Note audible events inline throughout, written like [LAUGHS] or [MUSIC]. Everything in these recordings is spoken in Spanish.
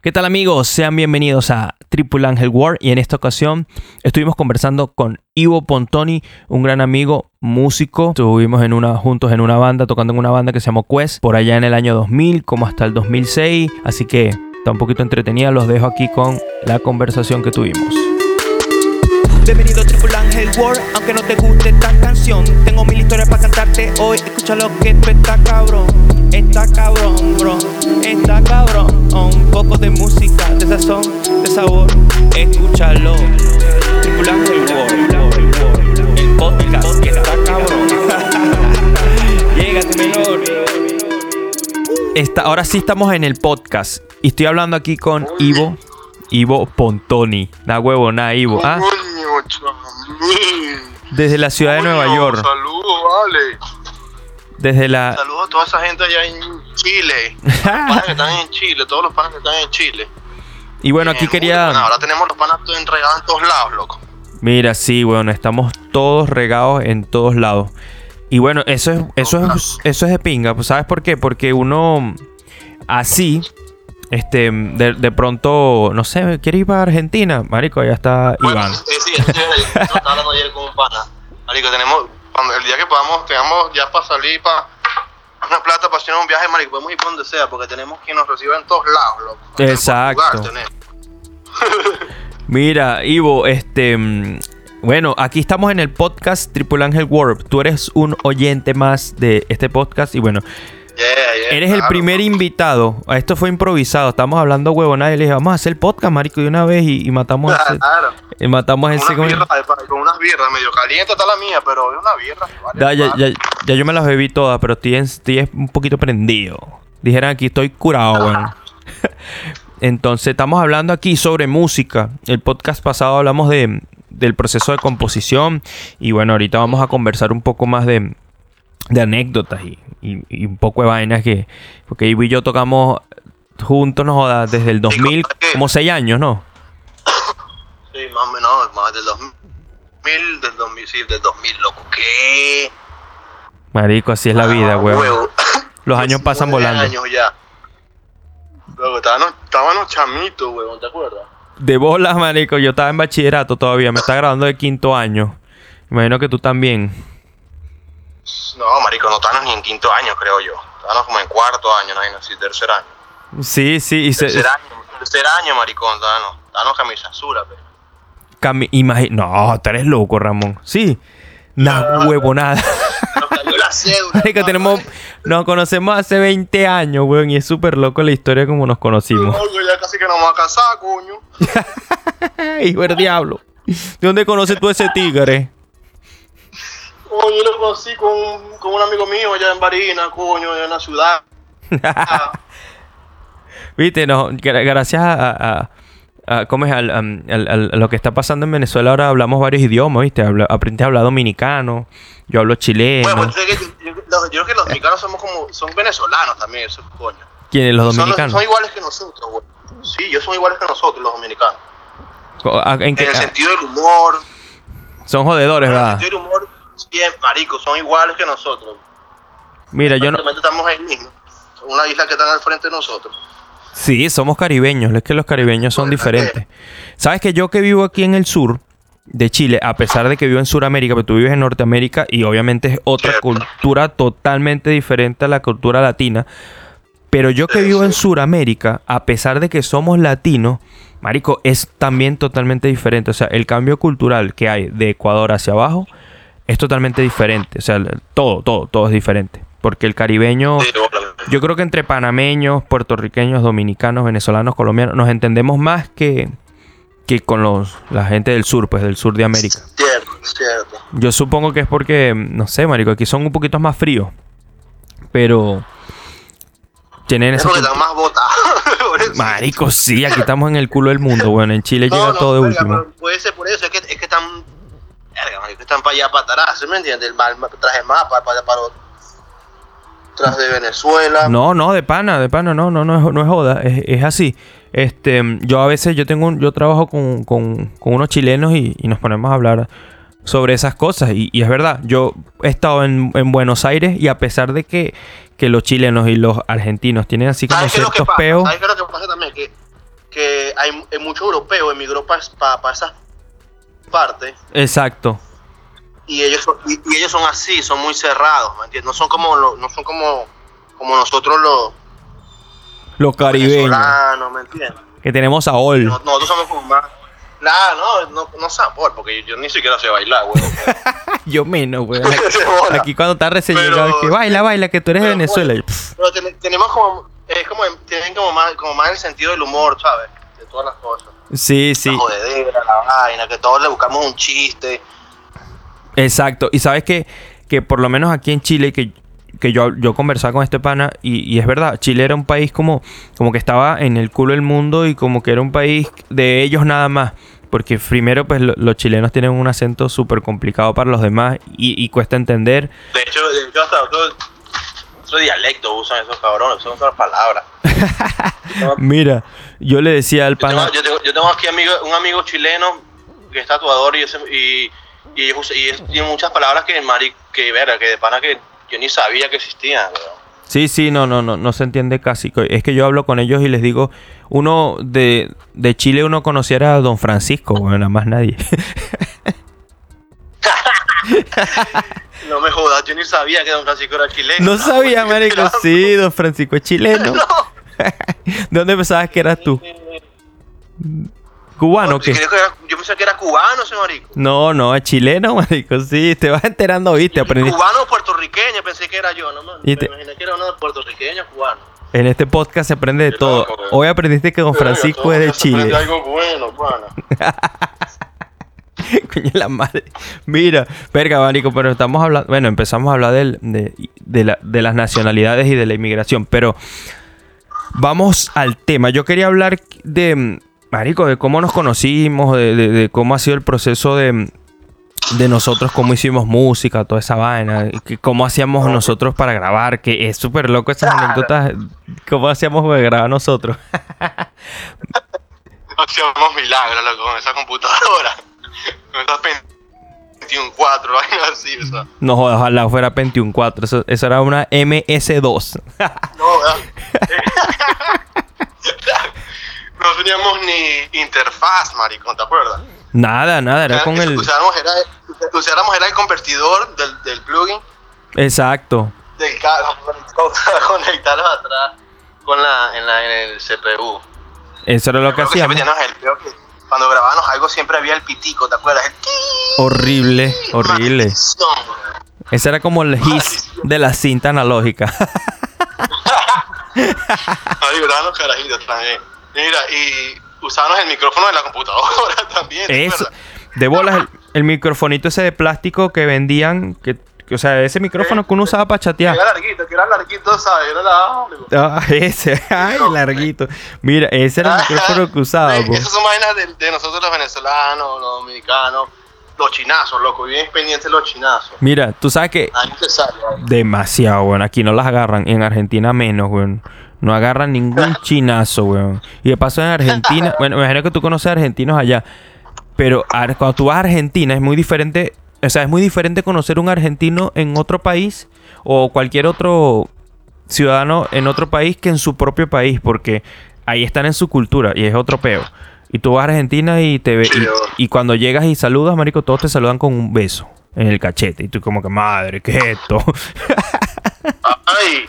¿Qué tal amigos? Sean bienvenidos a Triple Angel War y en esta ocasión estuvimos conversando con Ivo Pontoni, un gran amigo, músico. Estuvimos en una, juntos en una banda, tocando en una banda que se llamó Quest, por allá en el año 2000 como hasta el 2006, así que está un poquito entretenida, los dejo aquí con la conversación que tuvimos. Bienvenido a Triple Angel aunque no te guste esta canción. Tengo mil historias para cantarte hoy. Escucha lo que tú está cabrón. Está cabrón, bro. Está cabrón. Un poco de música, de sazón, de sabor. Escúchalo. Triple Angel World. El podcast que está cabrón. [LAUGHS] Llega tu menor. Esta, ahora sí estamos en el podcast y estoy hablando aquí con Ivo, Ivo Pontoni. Na huevo, na Ivo. ¿ah? Desde la ciudad de Nueva York. Saludos, vale. Desde la... Saludos a toda esa gente allá en Chile. [LAUGHS] Los panas que están en Chile, todos los panas que están en Chile. Y bueno, aquí quería... bueno, ahora tenemos los panas todos entregados en todos lados, loco. Mira, sí, bueno, estamos todos regados en todos lados. Y bueno, eso es, eso es, eso es de pinga. pues, ¿Sabes por qué? Porque uno así, este, de, de pronto, no sé, quiere ir para Argentina, marico, ya está Bueno, Iván. sí, sí, yo estaba hablando ayer con un pana. Marico, tenemos, cuando, el día que podamos, tengamos ya para salir para una plata para hacer un viaje, marico, podemos ir para donde sea, porque tenemos quien nos reciba en todos lados, loco. Exacto. [LAUGHS] Mira, Ivo, este, mm, bueno, aquí estamos en el podcast Triple Angel World. Tú eres un oyente más de este podcast y bueno, Yeah, yeah, eres el claro. primer invitado. Esto fue improvisado. Estamos hablando huevonada y le dije, vamos a hacer el podcast, marico, de una vez y, y matamos [LAUGHS] ese, Claro. y matamos Con ese. unas birras, eh, con unas birras, medio caliente está la mía, pero es una birra. vale, Ya, ya, ya, ya yo me las bebí todas, pero estoy, estoy un poquito prendido. Dijeran aquí, estoy curado, [LAUGHS] weón. Entonces, estamos hablando aquí sobre música. El podcast pasado hablamos de, del proceso de composición. Y bueno, ahorita vamos a conversar un poco más de, de anécdotas y, y- y un poco de vainas que... Porque Ivo y yo tocamos juntos, no jodas, desde el 2000, ¿qué? como seis años, ¿no? Sí, más o menos, más del 2000, del 2000, sí, del 2000, loco. ¿Qué? Marico, así es la vida, Ah, weón. huevo. Los años [LAUGHS] pasan 19 volando. años ya. Luego, estábamos, estábamos chamitos, huevón, ¿te acuerdas? De bolas, marico. Yo estaba en bachillerato todavía. Me está graduando de quinto año. Imagino que tú también. No, marico, no estábamos ni en quinto año, creo yo. Estábamos como en cuarto año, no, no, sí, tercer año. Sí, sí. Y se, Tercer año, tercer año, maricón, estábamos, estábamos camisa azul, pero. cami- no, tú eres loco, Ramón. Sí. Una huevonada. [LAUGHS] Marico, tenemos... Nos conocemos hace 20 años, weón. Y es súper loco la historia como nos conocimos. Oye, ya casi que nos vamos a casar, coño. [LAUGHS] Hijo del diablo. ¿De dónde conoces tú ese tigre? Oye, yo lo conocí con, con un amigo mío allá en Barina, coño, en la ciudad. [LAUGHS] Viste, no, gra- gracias a, a- a- ¿cómo es? Al- am- al- al- a lo que está pasando en Venezuela ahora hablamos varios idiomas, ¿viste? Habla- aprendí a hablar dominicano, yo hablo chileno. Bueno, pues, yo, yo- yo creo que los dominicanos somos como, son venezolanos también, esos coño. ¿Quiénes? Los dominicanos. son iguales que nosotros, güey. Sí, ellos son iguales que nosotros, los dominicanos. Ah, ¿En qué? En el sentido del humor, Son jodedores, en el ¿verdad? sentido del humor, bien, marico, son iguales que nosotros. Mira, yo no... Estamos ahí mismo. Una isla que están al frente de nosotros. Sí, somos caribeños, es que los caribeños son diferentes. Sabes que yo que vivo aquí en el sur de Chile, a pesar de que vivo en Sudamérica, pero tú vives en Norteamérica y obviamente es otra cultura totalmente diferente a la cultura latina. Pero yo que vivo en. Sudamérica, a pesar de que somos latinos, marico, es también totalmente diferente. O sea, el cambio cultural que hay de Ecuador hacia abajo es totalmente diferente. O sea, todo, todo, todo es diferente. Porque el caribeño... Yo creo que entre panameños, puertorriqueños, dominicanos, venezolanos, colombianos, nos entendemos más que, que con los, la gente del sur, pues del sur de América. Cierto, cierto. Yo supongo que es porque, no sé, marico, aquí son un poquito más fríos. Pero tienen Es esa... porque están más botados. [LAUGHS] Marico, sí, aquí estamos en el culo del mundo, bueno, en Chile No, llega no, todo de último. Puede ser por eso, es que, es que están. Verga, marico, están para allá, para atrás, ¿sí me entiendes? El mal, traje mapa, para, para, tras de Venezuela. No, no, de pana, de pana, no, no, no es, no es joda, es, es así. Este, yo a veces, yo tengo, un- yo trabajo con, con- con unos chilenos y, y nos ponemos a hablar sobre esas cosas. Y, y es verdad, yo he estado en, en Buenos Aires y a pesar de que, que los chilenos y los argentinos tienen así como ¿Sabes qué es lo que ciertos peos. ¿Sabes qué es lo que pasa también? Que que hay, hay muchos europeos emigró para pa, pa esas partes Exacto. y ellos son, y, y ellos son así, son muy cerrados, ¿me entiendes? No son como lo- no son como como nosotros los Los caribeños. ¿me entiendes? Que tenemos a Ol. No- Nosotros somos como más Nah, no, no, no sabor, porque yo, yo ni siquiera sé bailar, güey. [LAUGHS] Yo menos, güey. [LAUGHS] Bola. Aquí cuando está recién llegado, que baila, baila, que tú eres de Pero, Venezuela. oye, Y, pff, Pero ten- tenemos como, es como, tienen como más, como más el sentido del humor, ¿sabes? De todas las cosas. Sí, sí. La jodedera, la vaina, que todos le buscamos un chiste. Exacto. Y sabes que, que por lo menos aquí en Chile, que, que yo, yo conversaba con este pana, y, y es verdad, Chile era un país como, como que estaba en el culo del mundo y como que era un país de ellos nada más. Porque primero, pues lo- los chilenos tienen un acento súper complicado para los demás y, y cuesta entender. De hecho, hecho hasta otro, otro dialecto usan esos cabrones, son otras palabras. [LAUGHS] Mira, yo le decía al Yo tengo, pana. yo tengo, yo tengo aquí amigo, un amigo chileno que es tatuador y, ese, y, y, y muchas palabras que, mari, que, que de pana que yo ni sabía que existían, weón. Sí, sí, no, no, no, no se entiende casi. Es que yo hablo con ellos y les digo, uno de, de Chile uno conociera a Don Francisco, bueno, nada más nadie. [LAUGHS] No me jodas, yo ni sabía que Don Francisco era chileno. no sabía, [LAUGHS] marico. Sí, Don Francisco es chileno. [LAUGHS] No. [LAUGHS] ¿De dónde pensabas que eras tú? ¿Cubano o qué? creo que era- yo pensé que era cubano ese marico. No, no, es chileno, [LAUGHS] marico. Sí, te vas enterando, viste, aprendí. Cubano o puertorriqueño, pensé que era yo, no me, te- imaginé que era uno de puertorriqueño cubano. En este podcast se aprende de todo. loco. Hoy aprendiste que Don Francisco es de Chile. algo bueno, pana. [LAUGHS] Coño la madre. Mira, verga, marico, pero estamos hablando. Bueno, empezamos a hablar del- de, de la- de las nacionalidades y de la inmigración, pero vamos al tema. Yo quería hablar de. Marico, de cómo nos conocimos, de, de- de cómo ha sido el proceso de, de nosotros, cómo hicimos música, toda esa vaina, que cómo hacíamos nosotros para grabar, que es súper loco esas Claro. anécdotas, cómo hacíamos para grabar nosotros. [LAUGHS] Hacíamos milagros, loco, con esa computadora. [LAUGHS] Con esas 21.4, vaina [LAUGHS] así, o sea. No ojalá fuera Pentium 4, eso, eso era una MS2. No, ¿verdad? [LAUGHS] no teníamos ni interfaz, maricón, ¿te acuerdas? Nada, nada, era con el... Usáramos era, usáramos era el convertidor del, del plugin Exacto. del ca- conectarlos [LAUGHS] atrás con la, en, la, en el CPU. Eso era lo que hacíamos. que cuando grabábamos algo siempre había el pitico, ¿te acuerdas? El Horrible, horrible. maldición. Ese era como el hiss de la cinta analógica. [LAUGHS] Ay, los carajitos también. Mira, y usábamos el micrófono de la computadora [LAUGHS] también. ¿te Eso. De bolas, el, el microfonito ese de plástico que vendían, que, o sea, ese micrófono que uno usaba para Que chatear. era larguito, que era larguito, ¿sabes? Era la... Ah, [LAUGHS] ese, ay, larguito. Mira, ese era el micrófono que usaba. Esas son vainas de, de nosotros los venezolanos, los dominicanos, los chinazos, loco, bien pendientes los chinazos. Mira, tú sabes que Ahí te sale. ahí. demasiado, weón. Aquí no las agarran. En Argentina menos, weón. No agarran ningún [LAUGHS] chinazo, weón. Y de paso en Argentina, [LAUGHS] bueno, me imagino que tú conoces argentinos allá. Pero cuando tú vas a Argentina es muy diferente. O sea, es muy diferente conocer un argentino en otro país o cualquier otro ciudadano en otro país que en su propio país. Porque ahí están en su cultura y es otro peo. Y tú vas a Argentina y te ve. Y, y cuando llegas y saludas, marico, todos te saludan con un beso en el cachete. Y tú como que, madre, ¿qué es esto? Ay,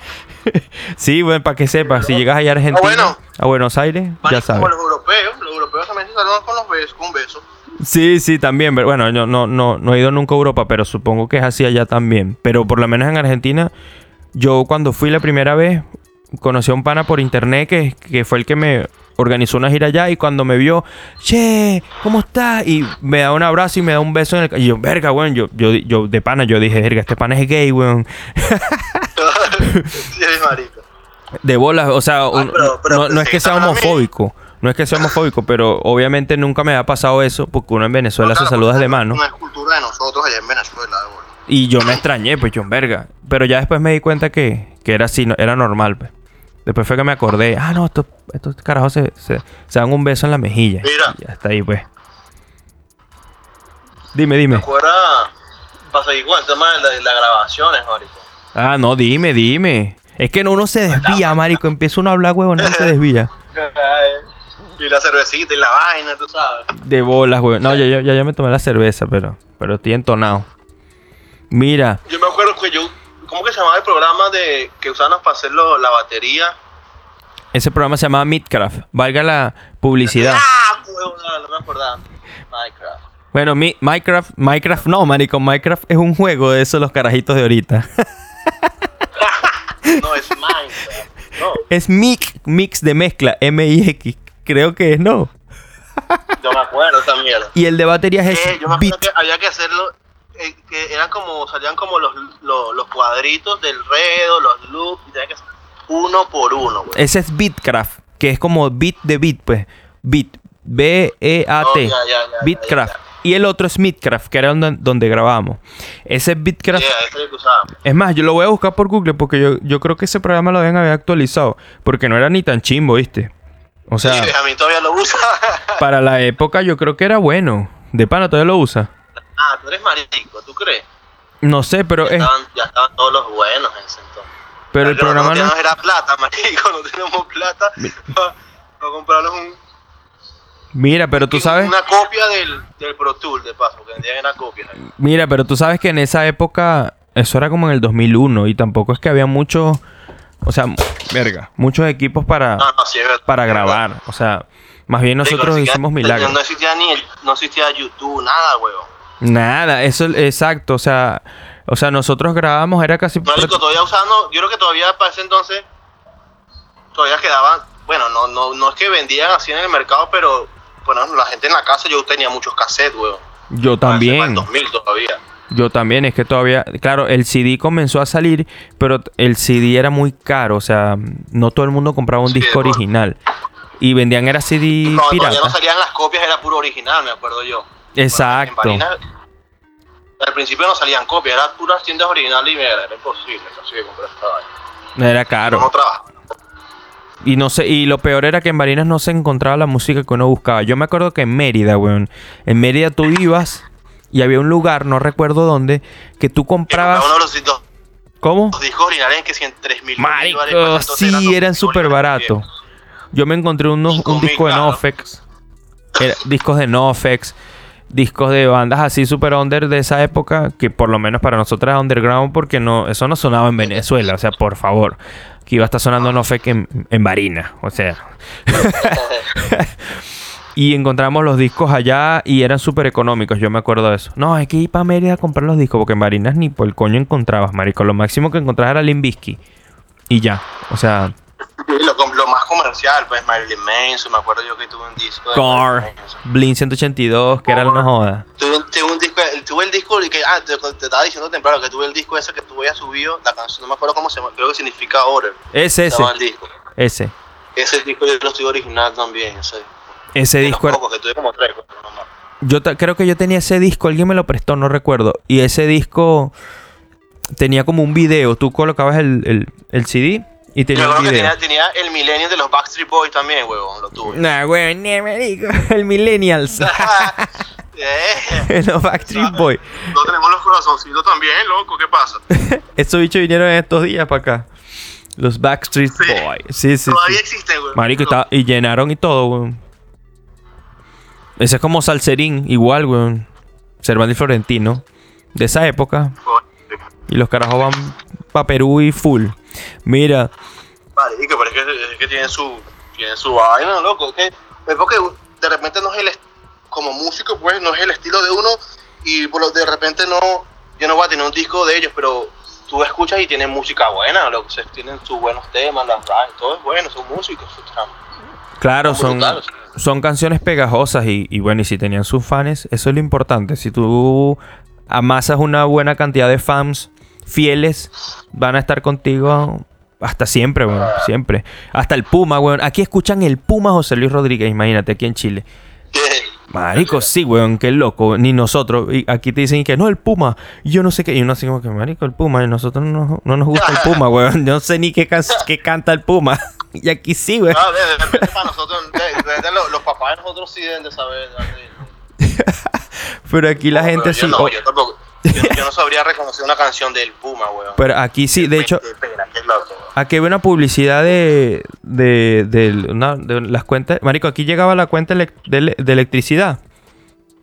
[LAUGHS] Sí, bueno, para que sepas, si llegas allá a Argentina, bueno. a Buenos Aires, ya sabes. como los europeos, los europeos también se saludan con los besos, con un beso. Sí, sí, también. pero Bueno, yo no, no, no he ido nunca a Europa, pero supongo que es así allá también. Pero por lo menos en Argentina, yo cuando fui la primera vez, conocí a un pana por internet que, que fue el que me organizó una gira allá y cuando me vio, che, ¿cómo estás? Y me da un abrazo y me da un beso en el... Y yo, verga, weón, yo, yo, yo de pana, yo dije, verga, este pana es gay, weón. [LAUGHS] sí, marico. De bolas, o sea, pero- pero no, no es que sea para mí- homofóbico, no es que sea homofóbico, pero obviamente nunca me ha pasado eso porque uno en Venezuela se Claro, saluda de mano No es cultura de nosotros allá en Venezuela, güey. y yo me extrañé, pues yo verga, pero ya después me di cuenta que, que era así, no- era normal, pues. Después fue que me acordé, ah, no, estos, estos carajos se, se, se dan un beso en la mejilla. Mira. Ya está ahí, pues. Dime, dime. Afuera, para seguir con el tema de, la- de las grabaciones, marico. Ah, no, dime, dime. Es que no, uno se desvía, marico. Empieza uno a hablar, huevón, no se desvía. [LAUGHS] Y la cervecita y la vaina, tú sabes. De bolas, weón. No, ya, ya, ya, ya me tomé la cerveza, pero, pero estoy entonado. Mira, Yo me acuerdo que yo, ¿cómo que se llamaba el programa de que usábamos para hacer lo- la batería? ese programa se llamaba Midcraft. Valga la publicidad. Ah, no me acordaba. Minecraft. Bueno, mi, Minecraft, Minecraft no, marico. Minecraft es un juego de esos los carajitos de ahorita. [LAUGHS] No, es Minecraft. No, es mix, mix de mezcla, M-I-X. Creo que es, ¿no? yo me acuerdo esa mierda. Y el de baterías es Eh, yo me Beat. que había que hacerlo, eh, que eran como, salían como los, los, los cuadritos del redo, los loops, y tenía que hacer uno por uno, güey. Ese es Beatcraft, que es como beat de beat, pues. Beat. B-E-A-T. Oh, ya, ya, Beatcraft. ya. Y el otro es Midcraft, que era donde, donde grabábamos. Ese es Beatcraft. Yeah. Es más, yo lo voy a buscar por Google porque yo, yo creo que ese programa lo deben haber actualizado. Porque no era ni tan chimbo, ¿viste? O sea, Sí, a mí todavía lo usa. [LAUGHS] para la época yo creo que era bueno. De pana todavía lo usa. ah, tú eres marico, ¿tú crees? No sé, pero Ya es. estaban, ya estaban todos los buenos en ese entonces. Pero el Pero programa no era plata, [LAUGHS] marico, no tenemos plata para comprarnos un, Mira, pero tú sabes. una copia del, del Pro Tool, de paso, que vendían era copias. ahí. Mira, pero tú sabes que en esa época. Eso era como en el 2001. Y tampoco es que había muchos. O sea, verga. Muchos equipos para. No, no, sí, es verdad. para grabar. O sea, más bien nosotros hicimos milagros. No existía ni el- no existía YouTube, nada, huevón. Nada, eso exacto, o sea, o sea, nosotros grabábamos era casi Marico, todavía usando, yo creo que todavía para ese entonces todavía quedaban, bueno, no, no, no es que vendían así en el mercado, pero bueno, la gente en la casa yo tenía muchos cassettes, weón. yo también, el 2000 todavía. Yo también, es que todavía, claro, el CD comenzó a salir, pero el CD era muy caro, o sea, no todo el mundo compraba un Sí, disco bueno. original y vendían era CD No, todavía no pirata. salían las copias, era puro original, me acuerdo yo. Exacto. Bueno, en al principio no salían copias, eran puras tiendas originales y mira, era imposible casi de comprar esta vaina. Era No caro. trabaja. Y no sé, y lo peor era que en Barinas no se encontraba la música que uno buscaba. Yo me acuerdo que en Mérida, weón, en Mérida tú ibas y había un lugar, no recuerdo dónde, que tú comprabas Uno de los, los- ¿Cómo? los discos originales que si en 3000 Marico, dólares, pues, entonces sí, eran súper baratos. Yo me encontré unos, un mil, disco de. Nofex. Era- discos de Nofex. Discos de bandas así super under de esa época. Que por lo menos para nosotros era underground. Porque no, eso no sonaba en Venezuela. O sea, por favor. Que iba a estar sonando Nofex en, en Barina. O sea. [LAUGHS] y encontramos los discos allá. Y eran súper económicos. Yo me acuerdo de eso. No, hay que ir para Mérida a comprar los discos. Porque en Barinas ni por el coño encontrabas, marico. Lo máximo que encontrabas era Limbisky. Y ya. O sea, lo, más comercial, pues Marilyn Manson, me acuerdo yo que tuve un disco de Car. Blink 182, que era una joda. Tuve, tuve un disco, tuve el disco que, ah, te, te estaba diciendo temprano que tuve el disco ese que tú habías subido, la canción, no me acuerdo cómo se llama, creo que significa Order. Ese, se ese, llama el disco. ese. Ese disco yo lo estoy original también, ese. Ese disco que tuve como tres. Yo creo que yo tenía ese disco, alguien me lo prestó, no recuerdo. Y ese disco tenía como un video. Tú colocabas el, el, el CD y Yo tenía creo un que video. tenía, tenía el Millennium de los Backstreet Boys también, huevón, lo tuve. Nah, güey, ni me digo. [LAUGHS] El Millennials. [LAUGHS] [LAUGHS] Eh, Los Backstreet Boys. no tenemos los corazoncitos también, loco, ¿qué pasa? Estos bichos vinieron estos días para acá. Los Backstreet Sí. Boys. Sí, sí, Todavía sí. existen, huevón. Marico, y, ta- y llenaron y todo, weón. Ese es como Salserín, igual, weón. Cervantes y Florentino. De esa época. Y los carajos van pa' Perú y full. Mira, Marico, pero es que, es que tienen su, tienen su vaina, loco. Es, que, es porque de repente no es el como músico, pues no es el estilo de uno y por lo- de repente no, yo no voy a tener un disco de ellos, pero tú escuchas y tienen música buena, lo que tienen sus buenos temas, las rhymes, todo es bueno, son músicos. son- claro, Son. Son canciones pegajosas y, y bueno, y si tenían sus fans, eso es lo importante. Si tú amasas una buena cantidad de fans fieles, van a estar contigo hasta siempre, weón. Siempre. Hasta el Puma, weón. Aquí escuchan el Puma José Luis Rodríguez, imagínate, aquí en Chile. [LAUGHS] Marico, sí, weón, qué loco. Ni nosotros. Y aquí te dicen que no, el Puma. Yo no sé qué. Y uno así como que, Marico, el Puma. Y nosotros no, no nos gusta el Puma, weón. Yo no sé ni qué, can- qué canta el Puma. [LAUGHS] Y aquí sí, weón. Ah, de, de repente para nosotros, de, de repente los, los papás de nosotros sí deben de saber. ¿no? [LAUGHS] Pero aquí la No, gente sí. Yo no, oh, yo tampoco. Yo, yo no sabría reconocer una canción del Puma, weón. pero aquí sí, de hecho, pena, qué loco. Aquí había una publicidad de, de, de, una- de las cuentas. Marico, aquí llegaba la cuenta de, ele- de electricidad. [LAUGHS]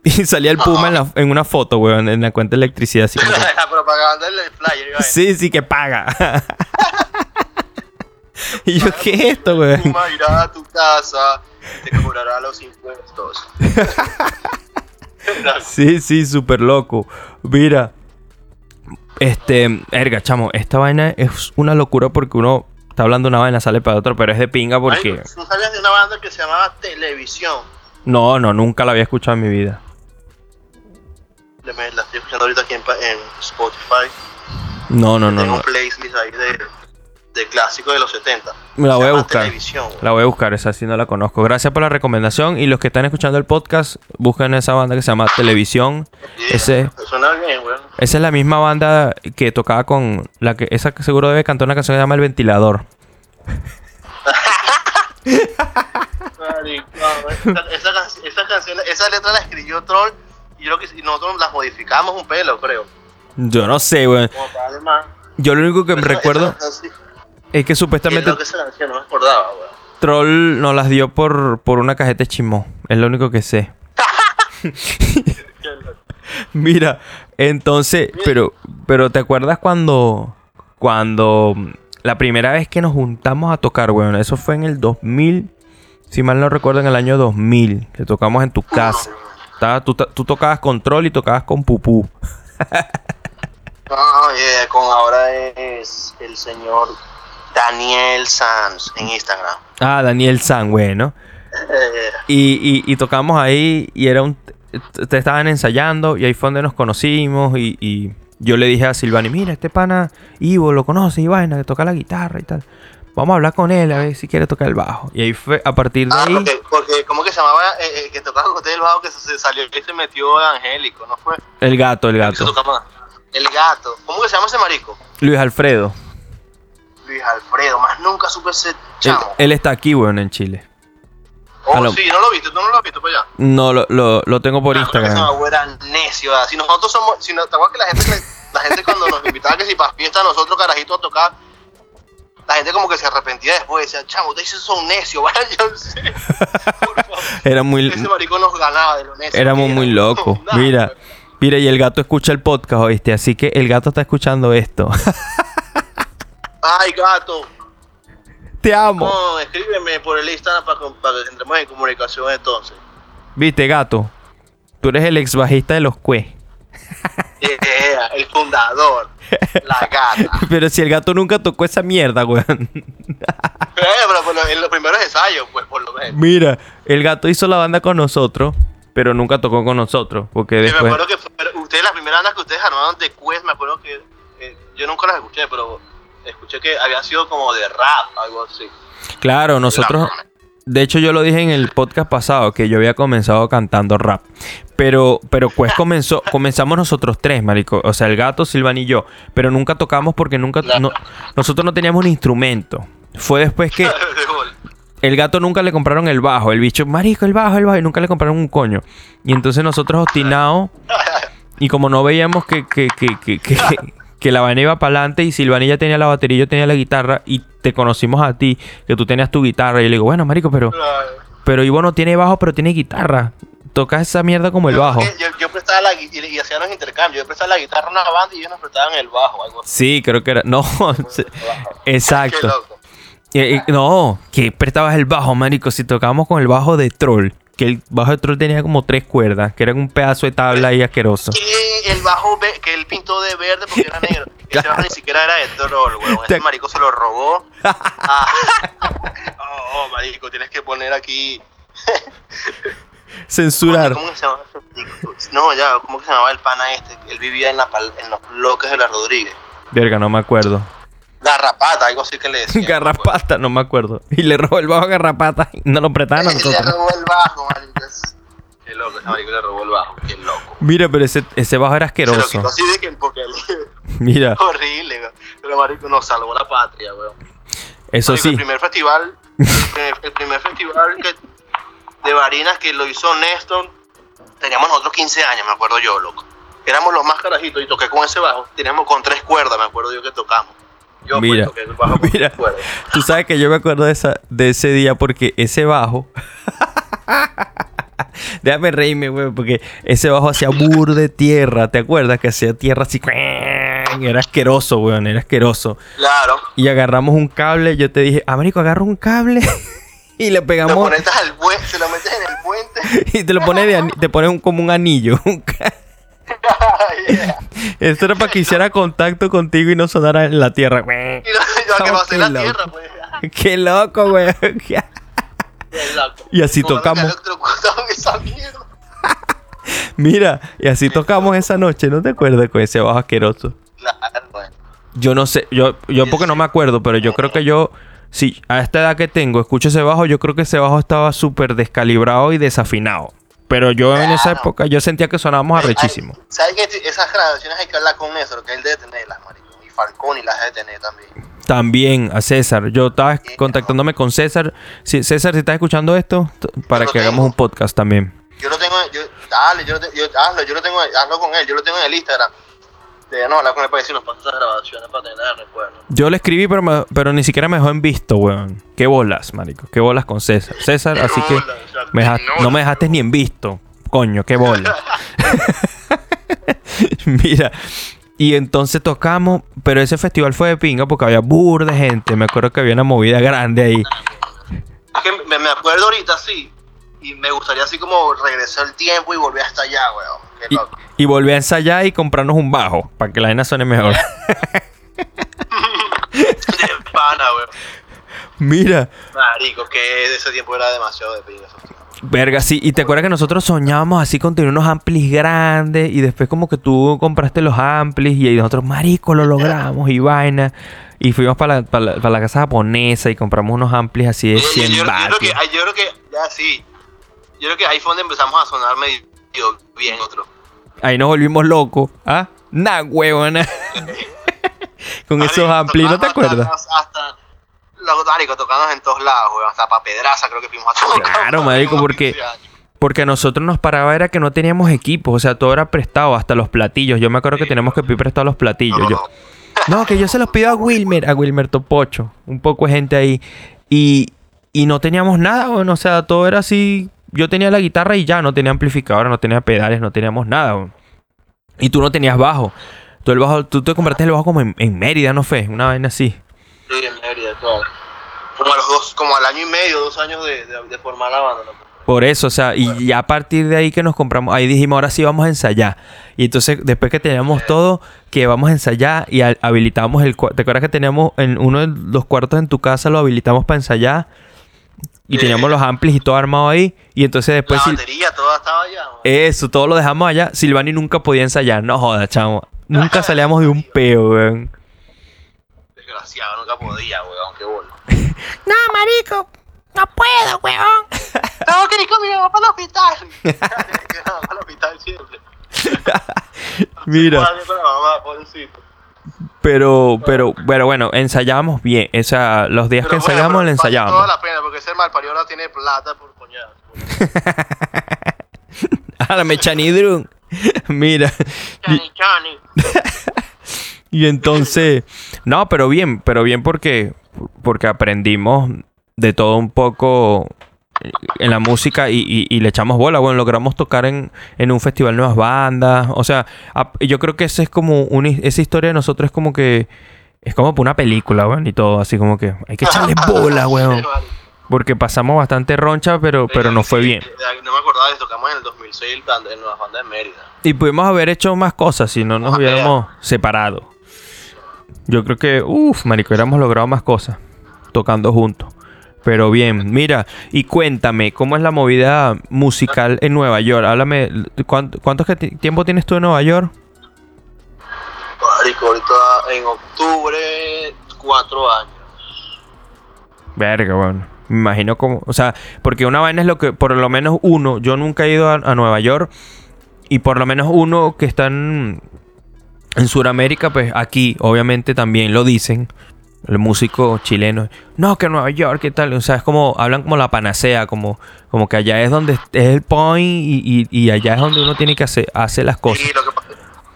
Y salía el Puma en, la- en una foto, weón, en la cuenta de electricidad. Así como que- [LAUGHS] La propaganda del flyer. iba a decir. sí, sí, que paga. [LAUGHS] y yo, ¿qué es esto, weón? Puma irá a tu casa y te cobrará los impuestos. Sí, sí, súper loco. Mira. Este, erga, chamo, esta vaina es una locura porque uno está hablando de una vaina, sale para otra, pero es de pinga porque. Ay, ¿No sabías de una banda que se llamaba Televisión? No, no, nunca la había escuchado en mi vida. Me- La estoy escuchando ahorita aquí en, en Spotify. No, no, no, Tengo no. playlist ahí de, de clásicos de los 70. Me la voy a buscar. Televisión. La voy a buscar, esa sí no la conozco. Gracias por la recomendación. Y los que están escuchando el podcast, busquen esa banda que se llama Televisión. Yeah, Ese- bien. Esa es la misma banda que tocaba con la que esa que seguro debe cantar una canción que se llama El Ventilador. Esa, esa, esa canción, esa letra la escribió Troll y yo creo que si nosotros las modificamos un pelo, creo. Yo no sé, weón. Yo lo único que me recuerdo esa es que supuestamente esa canción, no me acordaba, güey. Troll nos las dio por, por una cajeta de chimó. Es lo único que sé. [LAUGHS] [LAUGHS] Mira, entonces, pero, pero ¿te acuerdas cuando, cuando la primera vez que nos juntamos a tocar, weón? Eso fue en el 2000, si mal no recuerdo, en el año 2000, que tocamos en tu casa. Estaba- tú, tú tocabas con Troll y tocabas con Pupú. No, [LAUGHS] yeah, con ahora es el señor Daniel Sanz en Instagram. Ah, Daniel San, bueno. Eh, Y, y, y tocamos ahí y era un... Te estaban ensayando y ahí fue donde nos conocimos y, y yo le dije a Silvani, mira, este pana Ivo lo conoce y vaina, que toca la guitarra y tal. Vamos a hablar con él a ver si quiere tocar el bajo. Y ahí fue, a partir de ah, ahí... porque, porque, ¿cómo que se llamaba? Eh, eh, que tocaba con usted el bajo que se, salió y se metió Angélico, ¿no fue? El gato, el gato. El gato. ¿Cómo que se llama ese marico? Luis Alfredo. Luis Alfredo, más nunca supe ese chamo. él está aquí, weón, en Chile. oh, lo- sí, no lo viste, tú no lo has visto para allá. No, lo, lo, lo tengo por Ah, que Instagram. era necio. ¿verdad? Si nosotros somos, si no, ¿te acuerdas que la gente, la gente cuando nos invitaba que si para fiesta nosotros carajitos a tocar, la gente como que se arrepentía después, decía, chamo, ustedes son necios, [LAUGHS] vaya, yo sé. Por [LAUGHS] favor. Era muy... Ese marico nos ganaba de lo necio. Éramos que muy locos. [LAUGHS] Nada, Mira, pues. mira, y el gato escucha el podcast, ¿oíste? Así que el gato está escuchando esto. Ay, gato. Te amo. No, escríbeme por el Instagram para, para que entremos en comunicación entonces. Viste, gato. Tú eres el ex bajista de los Cue. [LAUGHS] Yeah, el fundador. La gata. [LAUGHS] Pero si el gato nunca tocó esa mierda, weón. [LAUGHS] Eh, pero por lo- en los primeros ensayos, pues por lo menos. Mira, el gato hizo la banda con nosotros, pero nunca tocó con nosotros. Porque Sí, me después. acuerdo que fue- ustedes, las primeras bandas que ustedes armaron de Quest, me acuerdo que eh, yo nunca las escuché, pero escuché que había sido como de rap, algo así. Claro, nosotros. De hecho, yo lo dije en el podcast pasado que yo había comenzado cantando rap. Pero, pero pues [LAUGHS] comenzó, comenzamos nosotros tres, marico. O sea, el gato, Silvan y yo. Pero nunca tocamos porque nunca. no- nosotros no teníamos un instrumento. Fue después que [LAUGHS] el gato nunca le compraron el bajo. El bicho, marico, el bajo, el bajo. Y nunca le compraron un coño. Y entonces nosotros obstinados. [LAUGHS] Y como no veíamos que, que, que, que, que, la vaina iba para adelante y Silvanilla tenía la batería y yo tenía la guitarra y te conocimos a ti, que tú tenías tu guitarra. Y yo le digo, bueno, marico, pero, pero Ivo no tiene bajo, pero tiene guitarra. Toca esa mierda como el bajo. Yo, yo prestaba la y, y hacían los intercambios. Yo prestaba la guitarra a una banda y ellos nos prestaban el bajo, algo así. Sí, creo que era. No, [LAUGHS] Qué [LAUGHS] exacto. loco. Eh, eh, no, que prestabas el bajo, marico. Si tocábamos con el bajo de Troll, que el bajo de Troll tenía como tres cuerdas, que era un pedazo de tabla ahí asqueroso. Que el bajo que él pintó de verde porque era negro. [LAUGHS] Ese bajo ni siquiera era de troll, weón. Te- Ese marico se lo robó. [LAUGHS] Ah. [LAUGHS] Oh, oh, marico, tienes que poner aquí. Censurar. ¿Cómo que se llama ese marico? No, ya, ¿cómo que se llamaba el pana este? Él vivía en, la pal- en los bloques de la Rodríguez. Verga, no me acuerdo. Garrapata, algo así que le decían. Garrapata, no me acuerdo. Y le robó el bajo a Garrapata y no lo prestaban a Le robó el bajo, marico. Qué loco, marico le robó el bajo. Qué loco. Mira, pero ese, ese bajo era Se lo asqueroso. quitó así de que porque. [LAUGHS] Mira, [LAUGHS] horrible, weón. Pero marico nos salvó la patria, weón. eso Marico, sí. El primer festival, el primer, el primer festival que, de Barinas que lo hizo Néstor, teníamos nosotros 15 años, me acuerdo yo, loco. Éramos los más carajitos y toqué con ese bajo. Teníamos con tres cuerdas, me acuerdo yo que tocamos. Yo Mira, que el bajo [LAUGHS] mira. Tú sabes que yo me acuerdo de, esa, de ese día porque ese bajo. [LAUGHS] Déjame reírme, güey, porque ese bajo hacía bur de tierra. ¿Te acuerdas? Que hacía tierra así. Era asqueroso, weón, era asqueroso. Claro. Y agarramos un cable. Yo te dije, Américo, agarra un cable. [LAUGHS] y le Lo pegamos. conectas al puente, se lo metes en el puente. [LAUGHS] y te lo pones de ani- te pones un- como un anillo. Yeah. Esto era para que hiciera contacto contigo y no sonara en la tierra. Y no, yo que qué la tierra, pues. Qué loco, güey. Y así Como tocamos. [LAUGHS] esa mierda. [LAUGHS] Mira, y así tocamos esa noche, ¿no te acuerdas con ese bajo asqueroso? Claro, bueno. Yo no sé, yo, yo porque no me acuerdo, pero yo creo que yo, sí, a esta edad que tengo, escucho ese bajo, yo creo que ese bajo estaba súper descalibrado y desafinado. Pero yo en esa época, yo sentía que sonábamos arrechísimo. ¿Sabes que esas grabaciones hay que hablar con eso? Que él debe tenerlas, marico. Falcón y las tener también. También a César, yo estaba contactándome con César. Sí, César, si estás escuchando esto, para que hagamos un podcast también. Yo lo tengo, yo, dale, yo, yo, hazlo, yo lo tengo, hazlo con él, yo lo tengo en el Instagram. Deberíamos hablar con él para decir nos pasa esas grabaciones para tener recuerdo. Yo le escribí, pero, me- pero ni siquiera me dejó en visto, weón. Qué bolas, marico. Qué bolas con César. César, así que bolas, o sea, me deja- no, no me dejaste ni en visto. Coño, qué bolas. [LAUGHS] [LAUGHS] Mira. Y entonces tocamos, pero ese festival fue de pinga porque había bur de gente. Me acuerdo que había una movida grande ahí. Es que me, me acuerdo ahorita, sí. Y me gustaría así como regresar el tiempo y volver hasta allá, weón. Qué Y, loco. y volví a ensayar y comprarnos un bajo para que la vaina suene mejor. [LAUGHS] [LAUGHS] De pana, weón. Mira. Marico, que ese tiempo era demasiado de pinga. Verga, sí. Y te acuerdas que nosotros soñábamos así con tener unos amplis grandes. Y después, como que tú compraste los amplis. Y ahí nosotros, marico, lo logramos. Y vaina. Y fuimos para la, para la- para la casa japonesa. Y compramos unos amplis así de Yo- yo- 100 yo, yo creo que, yo creo que, ya sí. Yo creo que ahí fue donde empezamos a sonar medio bien otro. Ahí nos volvimos locos. ¿Ah? Nah, huevona. [LAUGHS] con esos amplis, ¿no te acuerdas? Hasta, hasta los marico tocamos en todos lados, weón. Hasta pa' Pedraza creo que fuimos a tocar. Claro, marico, [LAUGHS] porque- 15 años. Porque a nosotros nos paraba era que no teníamos equipos. O sea, todo era prestado. Hasta los platillos. Yo me acuerdo que teníamos que pedir prestado los platillos. No, Yo, no. [LAUGHS] No, que yo se los pido a Wilmer, a Wilmer Topocho. Un poco de gente ahí. Y, y no teníamos nada, bueno, o sea, todo era así. Yo tenía la guitarra y ya, no tenía amplificador, no tenía pedales, no teníamos nada. weón. Y tú no tenías bajo. Tú, el bajo, tú te compraste el bajo como en, en Mérida, ¿no fue? Una vaina así. Sí, en Mérida, claro. Como a los dos, como al año y medio, dos años de, de, de formar la banda, ¿no? Por eso, o sea, y ya a partir de ahí que nos compramos, ahí dijimos, ahora sí vamos a ensayar. Y entonces, después que teníamos todo, que vamos a ensayar y ha- habilitamos el cuarto. ¿Te acuerdas que teníamos en uno de los cuartos en tu casa, lo habilitamos para ensayar? Y Sí. teníamos los amplis y todo armado ahí. Y entonces después, la batería toda estaba allá, weón. eso, todo lo dejamos allá. Silvani nunca podía ensayar. No joda, chamo. Nunca salíamos de un peo, weón. Desgraciado, nunca podía, weón, qué bolo. No, marico, no puedo, weón. [LAUGHS] Tengo que ir con mi mamá para el hospital. que [LAUGHS] no, para el hospital siempre. [LAUGHS] Mira. Pero, pero, pero bueno, ensayábamos bien. O sea, los días que Pero bueno, ensayábamos, pero lo vale ensayábamos. toda la pena, porque ese malparido ahora tiene plata por coñazo. A la mechanidrun. Mira. Chani, chani. y entonces, no, pero bien, pero bien porque, porque aprendimos de todo un poco en la música y, y- y le echamos bola. Bueno, logramos tocar en, en un festival nuevas bandas. O sea, yo creo que esa es como una, esa historia de nosotros es como que es como para una película, weón, y todo así como que hay que echarle [LAUGHS] bola, weón. Porque pasamos bastante roncha, pero, pero nos fue bien. No me acordaba eso, tocamos en el 2006 en Nueva Banda de Mérida. Y pudimos haber hecho más cosas si no nos hubiéramos separado. Yo creo que, uff, marico, hubiéramos logrado más cosas tocando juntos. Pero bien, mira, y cuéntame, ¿cómo es la movida musical en Nueva York? Háblame, ¿cuánto, cuánto tiempo tienes tú en Nueva York? Marico, ahorita en octubre, cuatro años. Verga, bueno. Me imagino como, o sea, porque una vaina es lo que, por lo menos uno, yo nunca he ido a, a Nueva York y por lo menos uno que está en, en Sudamérica, pues aquí obviamente también lo dicen, el músico chileno, no, que Nueva York, ¿qué tal? O sea, es como, hablan como la panacea, como, como que allá es donde es el point y, y- allá es donde uno tiene que hacer, hacer las cosas. Sí, lo que pasa,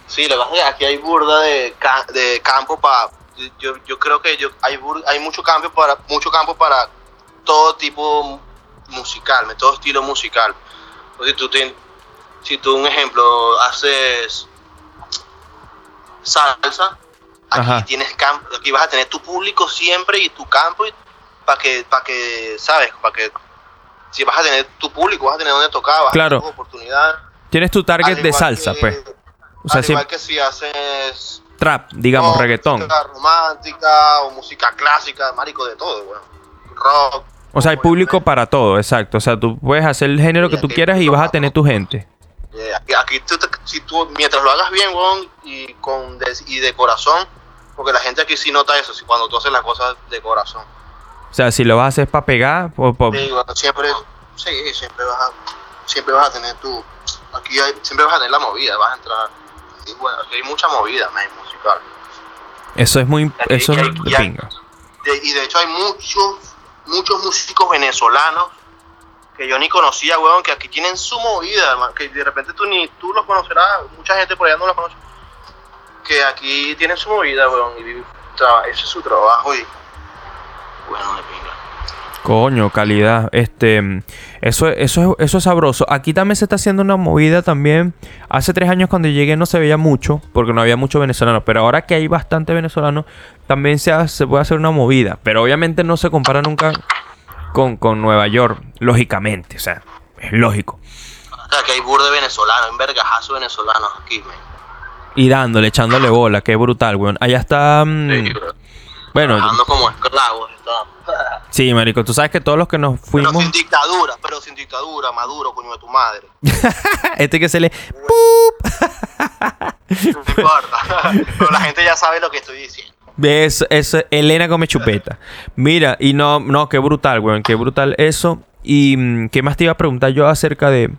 es que aquí hay burda de, ca- de campo para yo, yo creo que yo, hay, bur- hay mucho campo para mucho campo para todo tipo musical, todo estilo musical. Si tú, ten- si tú, un ejemplo, haces salsa, aquí Ajá. tienes campo, aquí vas a tener tu público siempre y tu campo para que, para que, ¿sabes? Para que si vas a tener tu público, vas a tener donde tocar, vas Claro. a tener tu oportunidad. Tienes tu target de salsa, que- pues. O sea, al si igual que si haces trap, digamos, no, reggaetón. Música romántica o música clásica, marico, de todo, weón. Rock. O sea, hay público para todo, exacto. O sea, tú puedes hacer el género que tú quieras y vas a tener tu gente. Eh, Aquí, aquí tú si tú, mientras lo hagas bien, weón, y, con de, y de corazón, porque la gente aquí sí nota eso, si cuando tú haces las cosas de corazón. O sea, si lo vas a hacer para pegar, pues, pues, Sí, bueno, siempre, sí, siempre vas a, siempre vas a tener tu, aquí hay, siempre vas a tener la movida, vas a entrar, y bueno, aquí hay mucha movida, man, musical. eso es muy, Aquí- eso es y hay- de y hay- pinga. De- y de hecho hay muchos, muchos músicos venezolanos que yo ni conocía, weón, que aquí tienen su movida, que de repente tú ni tú los conocerás, mucha gente por allá no los conoce, que aquí tienen su movida, weón, y ese es su trabajo y bueno, de pinga. Coño, calidad. Este, eso, eso, es- eso es sabroso. Aquí también se está haciendo una movida también. Hace tres años cuando llegué no se veía mucho, porque no había mucho venezolano. Pero ahora que hay bastante venezolano, también se, se puede hacer una movida. Pero obviamente no se compara nunca con, con Nueva York, lógicamente. O sea, es lógico. O sea, que hay burde venezolano, en vergajazo venezolanos aquí, man. Y dándole, echándole bola, qué brutal, weón. Allá está. mm, Sí, bueno, Trabajando como esclavos, está. [LAUGHS] sí, marico. Tú sabes que todos los que nos Pero fuimos. sin dictadura, pero sin dictadura, Maduro, coño de tu madre. [LAUGHS] este que se le. No importa. [LAUGHS] Pero la gente ya sabe lo que estoy diciendo. Eso, eso, Elena come chupeta. Mira, y no, no, qué brutal, weón, qué brutal eso. Y mm, qué más te iba a preguntar yo acerca de,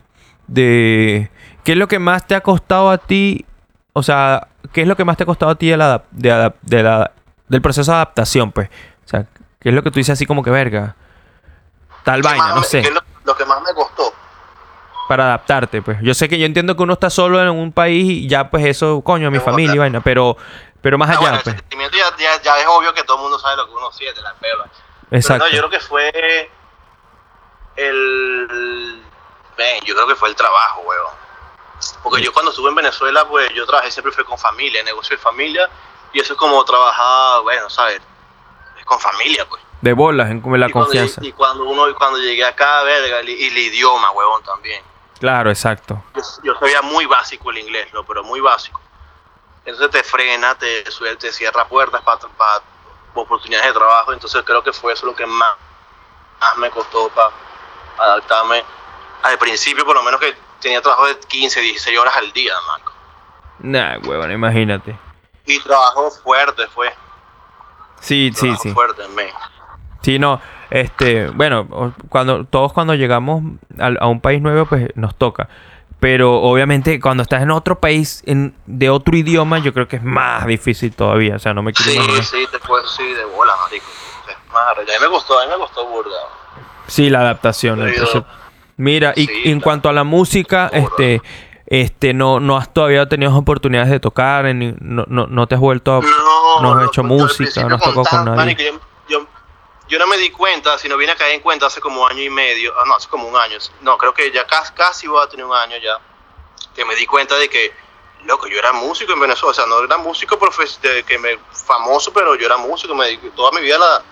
de, qué es lo que más te ha costado a ti, o sea, qué es lo que más te ha costado a ti de la, de de la- del proceso de adaptación, pues. O sea, qué es lo que tú dices así como que verga, tal ¿Qué vaina, más no sé, qué es lo, lo que más me costó. Para adaptarte, pues. Yo sé que yo entiendo que uno está solo en un país y ya, pues eso, coño, mi Es familia y vaina, pero, pero más Ah, allá, bueno, el pues. sentimiento ya, ya, ya es obvio que todo el mundo sabe lo que uno siente, la pela. Exacto. Pero no, yo creo que fue el... Ven, yo creo que fue el trabajo, weón. Porque yo cuando estuve en Venezuela, pues yo trabajé siempre fue con familia, negocio de familia, y eso es como trabajar, bueno, ¿sabes? Es con familia, pues. De bolas, en la y cuando, confianza. llegué- y cuando uno, y cuando llegué acá, verga, el- y el idioma, huevón, también. Claro, exacto. yo, yo sabía muy básico el inglés, ¿no? pero muy básico. Entonces te frena, te, te cierra puertas para oportunidades de trabajo. Entonces creo que fue eso lo que más, más me costó para adaptarme. Al principio, por lo menos que tenía trabajo de 15, 16 horas al día, Marco. Nah, huevón, imagínate. Y trabajo fuerte fue. Sí, sí, Trabajo sí. fuerte, men. Sí, no. Este, bueno, cuando todos cuando llegamos al- a, un país nuevo, pues nos toca. Pero obviamente cuando estás en otro país en, de otro idioma, yo creo que es más difícil todavía. O sea, no me quiero Sí, imaginar. sí, después sí, de bola, marico. Es más. A mí me costó, a mí me costó burda. Sí, la adaptación. Pero- entonces- mira, y en cuanto a la música, este, este, no, no has todavía tenido oportunidades de tocar, ni- no, no, no te has vuelto a, No, no has hecho pues, música, no has tocado con nadie. Yo, no me di cuenta, sino vine a caer en cuenta hace como año y medio, ah, no, hace como un año, no, creo que ya casi, casi voy a tener un año ya, que me di cuenta de que, loco, yo era músico en Venezuela, o sea, no era músico profes de que me, famoso, pero yo era músico, me dediqué- toda mi vida la,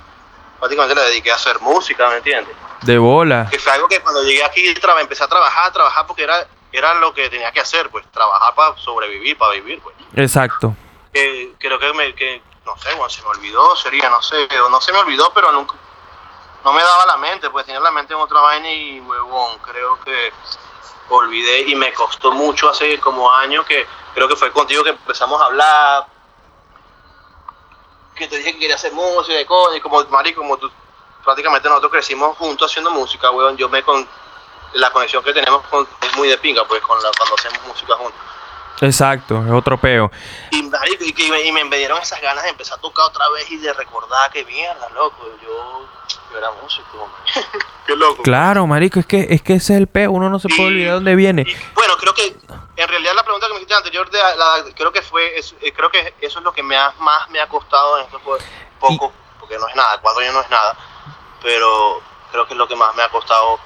prácticamente la dediqué a hacer música, ¿me entiendes? De bola. Que fue algo que cuando llegué aquí traba- empecé a trabajar, a trabajar porque era, era lo que tenía que hacer, pues, trabajar para sobrevivir, para vivir, pues Exacto. que creo que me que no sé bueno, se me olvidó sería no sé no se me olvidó pero nunca no me daba la mente pues tenía la mente en otra vaina y huevón creo que olvidé y me costó mucho hace como años que creo que fue contigo que empezamos a hablar que te dije que quería hacer música y coño y como marico como tú prácticamente nosotros crecimos juntos haciendo música huevón yo me con la conexión que tenemos con, es muy de pinga pues con la, cuando hacemos música juntos Exacto, es otro peo. y, marico, y, que me, y me dieron esas ganas de empezar a tocar otra vez y de recordar que mierda, loco, yo, yo era músico. hombre. [LAUGHS] Qué loco. Claro, marico, es que, es que ese es el peo, uno no se puede olvidar dónde viene. y, bueno, creo que en realidad la pregunta que me hiciste anterior, de la- creo que fue, es- eh, creo que eso es lo que me ha- más me ha costado en esto fue poco, porque no es nada, cuatro años no es nada, pero creo que es lo que más me ha costado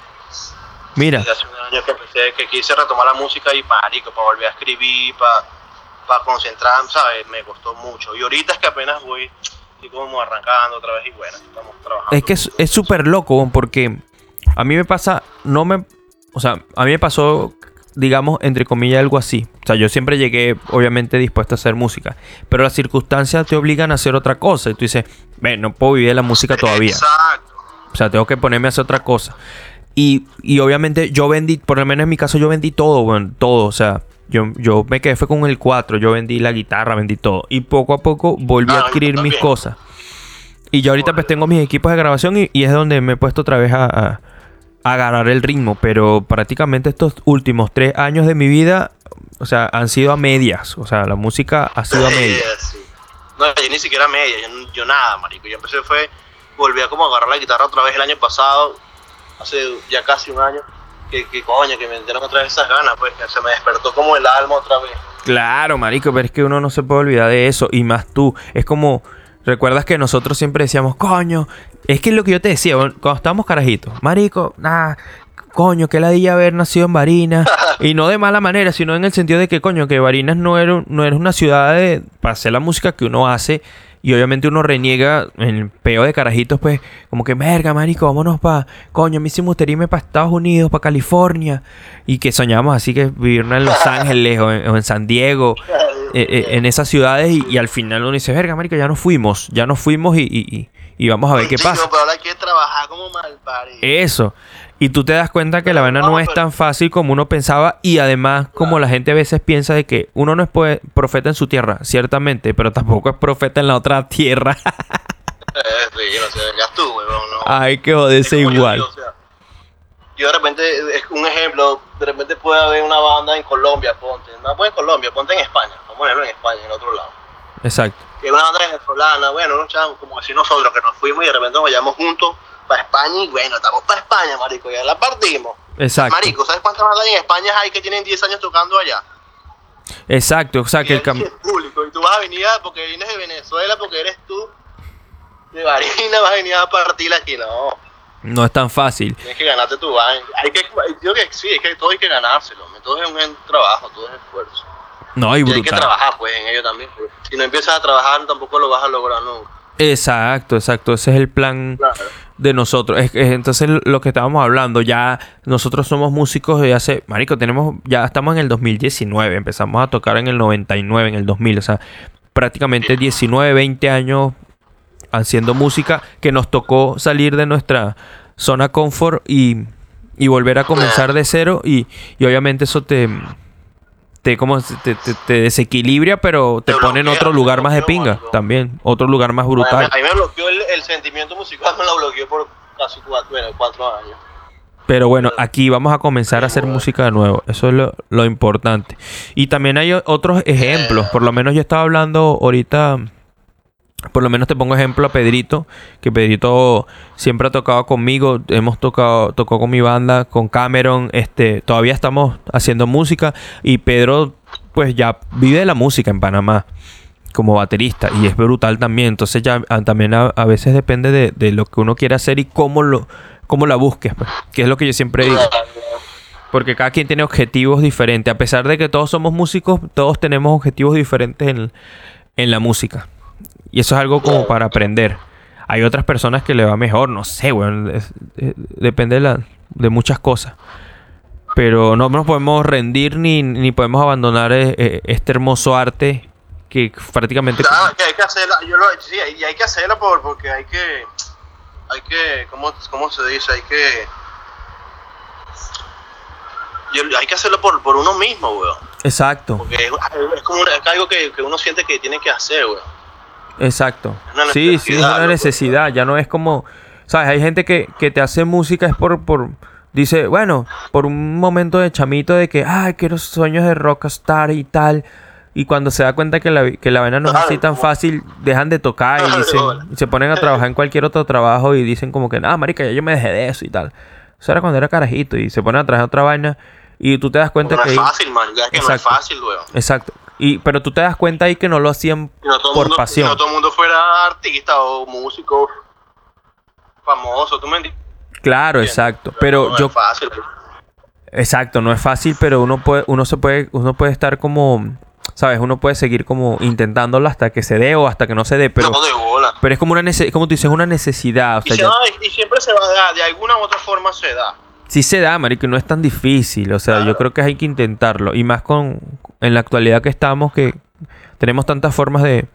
Mira, desde hace un año que empecé, que quise retomar la música y marico, para volver a escribir, para, para concentrar, ¿sabes? Me costó mucho. Y ahorita es que apenas voy, estoy como arrancando otra vez y bueno, estamos trabajando. es que es súper loco porque a mí me pasa, no me, o sea, a mí me pasó, digamos, entre comillas, algo así. O sea, yo siempre llegué, obviamente, dispuesto a hacer música, pero las circunstancias te obligan a hacer otra cosa. Y tú dices, ve, no puedo vivir de la música todavía. [LAUGHS] Exacto. O sea, tengo que ponerme a hacer otra cosa. Y, y obviamente yo vendí, por lo menos en mi caso, yo vendí todo, weón, todo. O sea, yo, yo me quedé fue con el 4, yo vendí la guitarra, vendí todo. Y poco a poco volví Ah, a yo adquirir mis cosas. Y yo ahorita pues tengo mis equipos de grabación y, y es donde me he puesto otra vez a, a- a agarrar el ritmo. Pero prácticamente estos últimos tres años de mi vida, o sea, han sido a medias. O sea, la música ha sido a medias. sí. No, yo ni siquiera media, yo, yo nada, marico. Yo empecé fue, volví a como agarrar la guitarra otra vez el año pasado, hace ya casi un año, que, que coño, que me dieron otra vez esas ganas, pues, que se me despertó como el alma otra vez. Claro, marico, pero es que uno no se puede olvidar de eso. Y más tú. Es como. Recuerdas que nosotros siempre decíamos, coño. Es que es lo que yo te decía cuando estábamos carajitos. Marico, nada. Coño, que ladilla haber nacido en Barinas. [LAUGHS] y no de mala manera, sino en el sentido de que, coño, que Barinas no era, no era una ciudad de, para hacer la música que uno hace. Y obviamente uno reniega en el peo de carajitos, pues, como que, verga, marico, vámonos para, coño, a mí sí me gustaría irme para Estados Unidos, para California. Y que soñamos así que vivir en Los Ángeles o en, o en San Diego, eh, eh, en esas ciudades. Y, y al final uno dice, verga, marico, ya nos fuimos, ya nos fuimos y, y- y- vamos a ver qué pasa. Pero ahora hay que trabajar como mal. Eso. Y tú te das cuenta que la vaina no es tan fácil como uno pensaba y además como la gente a veces piensa de que uno no es profeta en su tierra, ciertamente, pero tampoco es profeta en la otra [LAUGHS] tierra. Eh, sí, no sé, vengas tú, huevón, no. Hay que joderse yo igual. digo, o sea, yo de repente, es un ejemplo, de repente puede haber una banda en Colombia, ponte, no pues en Colombia, ponte en España, vamos a ponerlo en España, en otro lado. Exacto. Que una banda venezolana, bueno, unos chavos, como así nosotros, que nos fuimos y de repente nos vayamos juntos para España y bueno, estamos para España, marico, ya la partimos. Exacto. Marico, ¿sabes cuántas bandas en España hay que tienen 10 años tocando allá? Exacto, o sea que el cam- es público, y tú vas a venir a- porque vienes de Venezuela, porque eres tú de Barina, [LAUGHS] vas a venir a partir aquí, no. no es tan fácil. Tienes que ganarte tu vaina. Hay que, digo que sí, es que todo hay que ganárselo. Todo es un trabajo, todo es esfuerzo. No, y Y hay que brutal. trabajar pues en ello también. porque Si no empiezas a trabajar tampoco lo vas a lograr nunca. Exacto, exacto. Ese es el plan Claro. De nosotros. Es, es- entonces lo que estábamos hablando, ya nosotros somos músicos de hace, marico, tenemos, ya estamos en el 2019, empezamos a tocar en el 99, en el 2000, o sea, prácticamente 19, 20 años haciendo música que nos tocó salir de nuestra zona confort y, y volver a comenzar de cero y, y obviamente eso te... Te, como, te, te- te desequilibra, pero te Te pone en otro lugar más de pinga también. Otro lugar más brutal. a mí me bloqueó el, el sentimiento musical, [LAUGHS] me lo bloqueó por casi cuatro, bueno, cuatro años. Pero bueno, aquí vamos a comenzar a hacer música de nuevo. Eso es lo, lo importante. Y también hay otros ejemplos. Por lo menos yo estaba hablando ahorita. Por lo menos te pongo ejemplo a Pedrito. Que Pedrito siempre ha tocado conmigo. Hemos tocado, tocó con mi banda, con Cameron. Este, todavía estamos haciendo música. Y Pedro, pues ya vive la música en Panamá. Como baterista. Y es brutal también. Entonces ya ah, también a, veces depende de, lo que uno quiera hacer y cómo lo, cómo la busques. pues. Que es lo que yo siempre digo. Porque cada quien tiene objetivos diferentes. A pesar de que todos somos músicos, todos tenemos objetivos diferentes en, en la música. Y eso es algo como para aprender. Hay otras personas que le va mejor, no sé, weón. es- eh, depende de, la- de muchas cosas. Pero no nos podemos rendir ni, ni podemos abandonar eh, eh, este hermoso arte que prácticamente... Claro, que hay que hacerlo, yo lo, sí, y hay que hacerlo por, porque hay que, hay que, ¿cómo, cómo se dice? Hay que, hay que hacerlo por, por uno mismo, weón. Exacto, Porque es, es como es algo que, que uno siente que tiene que hacer, weón. Exacto. Es una Sí, sí, es una necesidad. Ya no es como... ¿Sabes? Hay gente que, que te hace música es por... por dice, bueno, por un momento de chamito de que, ay, quiero sueños de rockstar y tal. Y cuando se da cuenta que la, que la vaina no es así tan fácil, dejan de tocar y, dicen, y se ponen a trabajar en cualquier otro trabajo y dicen como que, nada, marica, ya yo me dejé de eso y tal. Eso era cuando era carajito y se ponen a trabajar otra vaina Y tú te das cuenta no que... es ahí- fácil, man. Ya es que no es fácil, weón. Exacto. Y, pero tú te das cuenta ahí que no lo hacían no por mundo, pasión. Si no todo el mundo fuera artista o músico famoso, ¿tú me entiendes? Claro, exacto. Pero no yo es fácil. Exacto, no es fácil, pero uno puede, uno se puede, uno puede estar como, sabes, uno puede seguir como intentándolo hasta que se dé o hasta que no se dé, pero, no de bola. pero es como una como tú dices, una necesidad, o Y, sea, se ya- va- y siempre se va a dar, de alguna u otra forma se da. Sí se da, marico, no es tan difícil, o sea, yo creo que hay que intentarlo y más con en la actualidad que estamos que tenemos tantas formas de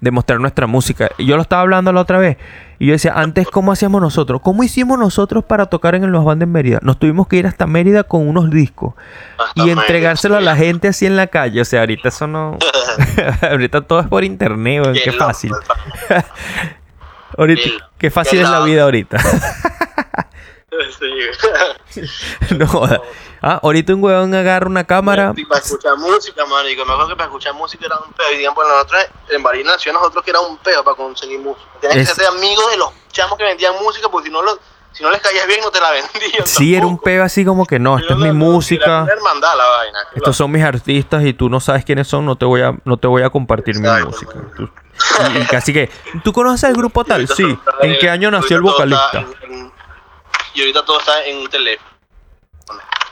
de mostrar nuestra música. Y Yo lo estaba hablando la otra vez y yo decía, antes cómo hacíamos nosotros? ¿Cómo hicimos nosotros para tocar en los bandas en Mérida? Nos tuvimos que ir hasta Mérida con unos discos. Hasta y entregárselo a la gente así en la calle. O sea, ahorita eso no. [LAUGHS] [LAUGHS] ahorita todo es por internet. Qué fácil. [LAUGHS] Ahorita, Qué- fácil qué es la vida ahorita. Sí. [LAUGHS] no joda. Ah, ahorita un huevón agarra una cámara. Y para escuchar música, marico. Me acuerdo que para escuchar música era un peo. Y digamos, nosotros en Barina Nació nosotros que era un peo para conseguir música. Tenías Es- que ser amigos de los chamos que vendían música, porque si no, los, si no les caías bien, no te la vendían. Sí, era un tampoco. peo así como que no, esta es mi música. hermandad la vaina. Estos son mis artistas y tú no sabes quiénes son, no te voy a, no te voy a compartir mi Exacto, música. man. Tú- y, y casi que, ¿tú conoces el grupo tal? Sí. ¿En qué año nació el vocalista? en- en- y ahorita todo está en un teléfono.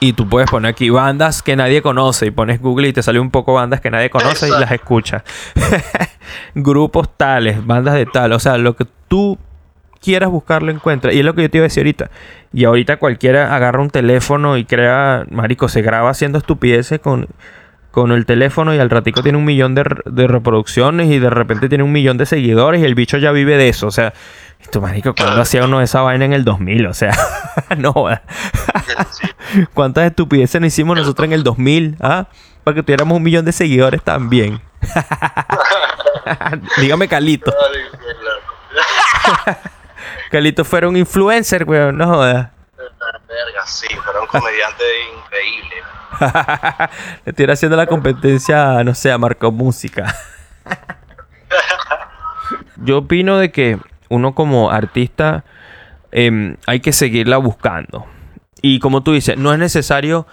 Y tú puedes poner aquí bandas que nadie conoce y pones Google y te sale un poco bandas que nadie conoce y las escuchas. [LAUGHS] Grupos tales, bandas de tal, o sea, lo que tú quieras buscar lo encuentras. Y es lo que yo te iba a decir ahorita. Y ahorita cualquiera agarra un teléfono y crea, marico, se graba haciendo estupideces con, con el teléfono y al ratico tiene un millón de, de reproducciones y de repente tiene un millón de seguidores y el bicho ya vive de eso. O sea, esto, marico, cuando hacía uno esa vaina en el 2000? O sea, [LAUGHS] no. Sí. [LAUGHS] ¿Cuántas estupideces no hicimos nosotros en el 2000? ¿Ah? Para que tuviéramos un millón de seguidores también. [LAUGHS] Dígame Calito. Calito fuera un influencer, weón. No jodas. Verga, sí, pero un comediante increíble. Le estoy haciendo la competencia, no sé, a Marco Música. Yo opino de que uno como artista em, hay que seguirla buscando. Y como tú dices, no es necesario,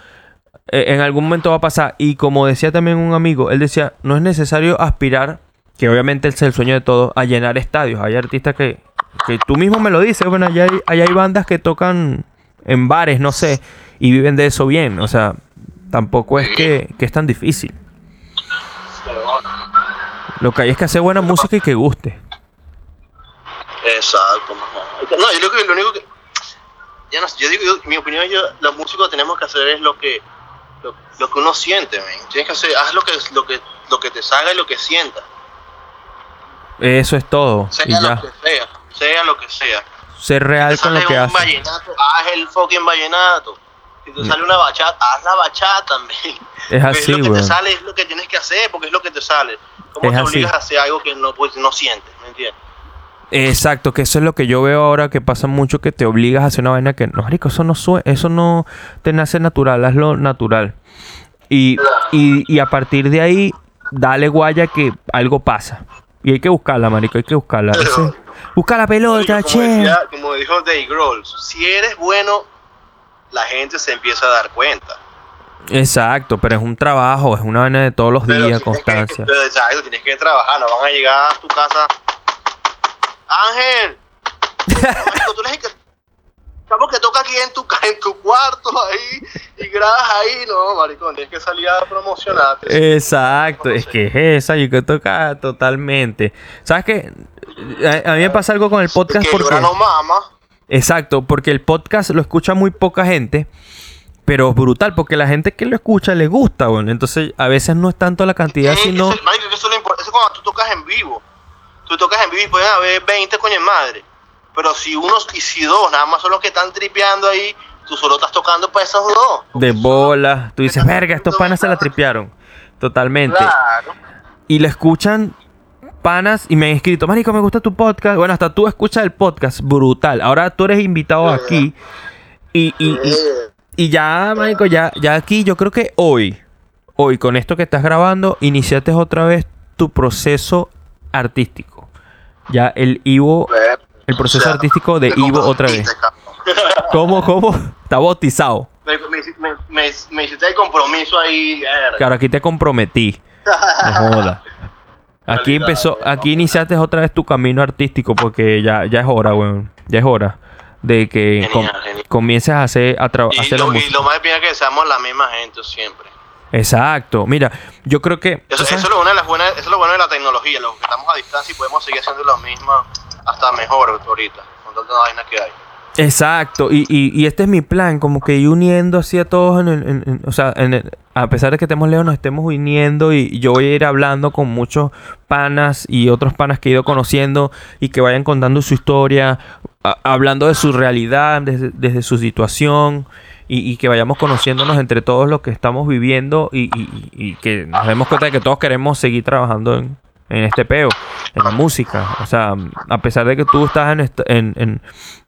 eh, en algún momento va a pasar. Y como decía también un amigo, él decía, no es necesario aspirar, que obviamente es el sueño de todos, a llenar estadios. Hay artistas que, que tú mismo me lo dices, bueno, hay, hay bandas que tocan en bares, no sé, y viven de eso bien. O sea, tampoco es que, que es tan difícil. Lo que hay es que hacer buena música y que guste. No, yo creo que lo único que. Ya no, yo digo, yo- mi opinión, yo, los músicos tenemos que hacer es lo que lo, lo que uno siente, man. Tienes que hacer, haz lo que, lo que, lo que te salga y lo que sientas. Eso es todo. Y Sea ya. lo que sea, sea lo que sea. Ser real Te con lo que haces. vallenato, haz el fucking vallenato. Si te sale una bachata, haz la bachata [LAUGHS] también. Es así, lo que te sale es lo que tienes que hacer, porque es lo que te sale. ¿Cómo Es te así. obligas a hacer algo que no, pues, no sientes? ¿Me entiendes? Exacto, que eso es lo que yo veo ahora que pasa mucho que te obligas a hacer una vaina que no, marico, eso no sue- eso no te nace natural, hazlo natural. Y, y, y a partir de ahí, dale guaya que algo pasa. Y hay que buscarla, marico, hay que buscarla. Pero- [LAUGHS] busca la pelota, como, che. decía- como dijo Dave Grohl, si eres bueno, la gente se empieza a dar cuenta. Exacto, pero es un trabajo, es una vaina de todos los Pero días, tienes que- constancia. pero, exacto, tienes que trabajar, no van a llegar a tu casa. Ángel, marico, tú eres el que, estamos que toca aquí en tu, en tu cuarto ahí y grabas ahí, no, maricón, tienes que salir a promocionarte. Exacto, es que es esa, yo que toca totalmente. ¿Sabes qué? A, a mí me pasa algo con el podcast que porque... no mama. Exacto, porque el podcast lo escucha muy poca gente, pero es brutal, porque la gente que lo escucha le gusta, bueno. Entonces, a veces no es tanto la cantidad, sino... eso, marico, eso es lo. Eso es cuando tú tocas en vivo. Tú tocas en vivo y pueden haber 20 coño en madre. Pero si uno y si dos, nada más son los que están tripeando ahí, tú solo estás tocando para esos dos. De bola. Tú dices, verga, estos panas se la tripearon. Totalmente. Claro. Y lo escuchan panas y me han escrito, Marico, me gusta tu podcast. Bueno, hasta tú escuchas el podcast, brutal. Ahora tú eres invitado aquí. Y, y, y, y ya, Marico, ya, ya aquí, yo creo que hoy, hoy con esto que estás grabando, iniciaste otra vez tu proceso artístico. Ya el Ivo, el proceso o sea, artístico de Ivo otra vez. [LAUGHS] ¿Cómo, cómo? Está bautizado. Me, me, me, me hiciste el compromiso ahí. Claro, aquí te comprometí. No joda. [LAUGHS] Aquí empezó, aquí iniciaste otra vez tu camino artístico porque ya, ya es hora, weón. Ya es hora de que com- Genial, genial. comiences a hacer, a Y hacer la lo, y lo más bien es que seamos la misma gente siempre. Exacto. Mira, yo creo que... Eso, es lo bueno de las buenas, eso es lo bueno de la tecnología, lo que estamos a distancia y podemos seguir haciendo lo mismo hasta mejor ahorita, con tanta vaina que hay. Exacto, y, y, y este es mi plan, como que ir uniendo así a todos, en el- en- en- o sea, en el- a pesar de que estemos lejos, nos estemos uniendo y yo voy a ir hablando con muchos panas y otros panas que he ido conociendo y que vayan contando su historia, a- hablando de su realidad, desde, desde su situación y, que vayamos conociéndonos entre todos lo que estamos viviendo y, y- y que nos demos cuenta de que todos queremos seguir trabajando en, en este peo, en la música. O sea, a pesar de que tú estás en, en, en-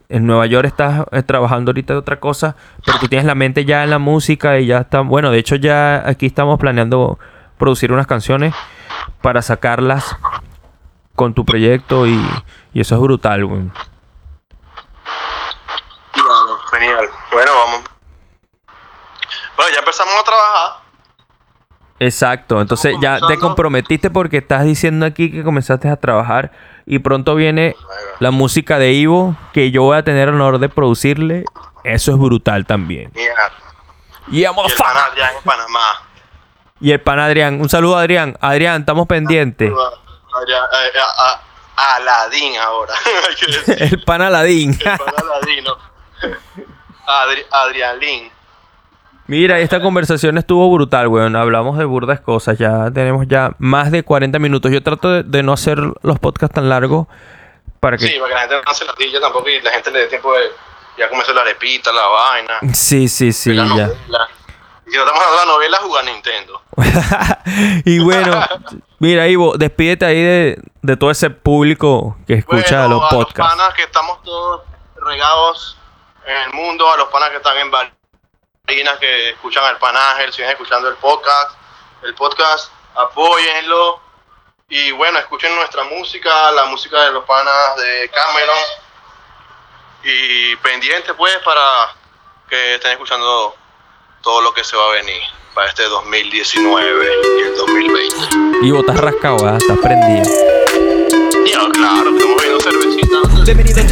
en Nueva York, estás eh, trabajando ahorita de otra cosa, pero tú tienes la mente ya en la música y ya está. Bueno, de hecho, ya aquí estamos planeando producir unas canciones para sacarlas con tu proyecto y, y eso es brutal, güey. Genial. Bueno, vamos. Bueno, ya empezamos a trabajar. Exacto, entonces ya te comprometiste porque estás diciendo aquí que comenzaste a trabajar y pronto viene la música de Ivo que yo voy a tener el honor de producirle. Eso es brutal también. Y y el pana ya en Panamá. Y el pan Adrián. Un saludo Adrián. Adrián, estamos pendientes. Adrián- eh, a, a- Aladín ahora. [LAUGHS] [LAUGHS] El pan Aladín. El pana Aladino. [LAUGHS] Adri, Adrialín. Mira, esta conversación estuvo brutal, weón. Hablamos de burdas cosas. Ya tenemos ya más de 40 minutos. Yo trato de, de no hacer los podcasts tan largos para que... Sí, para que la gente no se la tilla tampoco y la gente le dé tiempo de ya comenzó la arepita, la vaina. Sí, sí, sí, ya. novela. Y si no estamos hablando de la novela, jugar Nintendo. [LAUGHS] y bueno, mira, Ivo, despídete ahí de, de todo ese público que escucha Bueno, los a podcasts. los panas que estamos todos regados en el mundo, a los panas que están en Barinas, que escuchan al Panángel, siguen escuchando el podcast, el podcast, apóyenlo. Y bueno, escuchen nuestra música, la música de los panas de Cameron. Y pendiente pues para que estén escuchando todo lo que se va a venir para este 2019 y el 2020. Ivo, estás rascado, ¿verdad? Estás prendido. Ya, claro, estamos cervecita. Bienvenido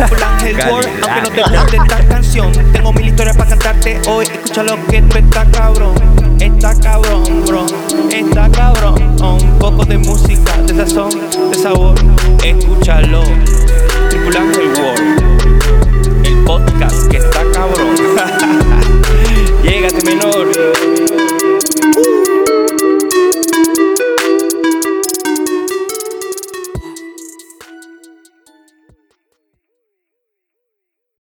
a Triple World, aunque no te guste esta canción. Tengo mil historias para cantarte hoy. Escucha lo que tú estás cabrón. Está cabrón, bro. Está cabrón. Un poco de música, de sazón, de sabor. Escúchalo. Triple Ángel World. El podcast que está cabrón. [LAUGHS] Llégate, menor.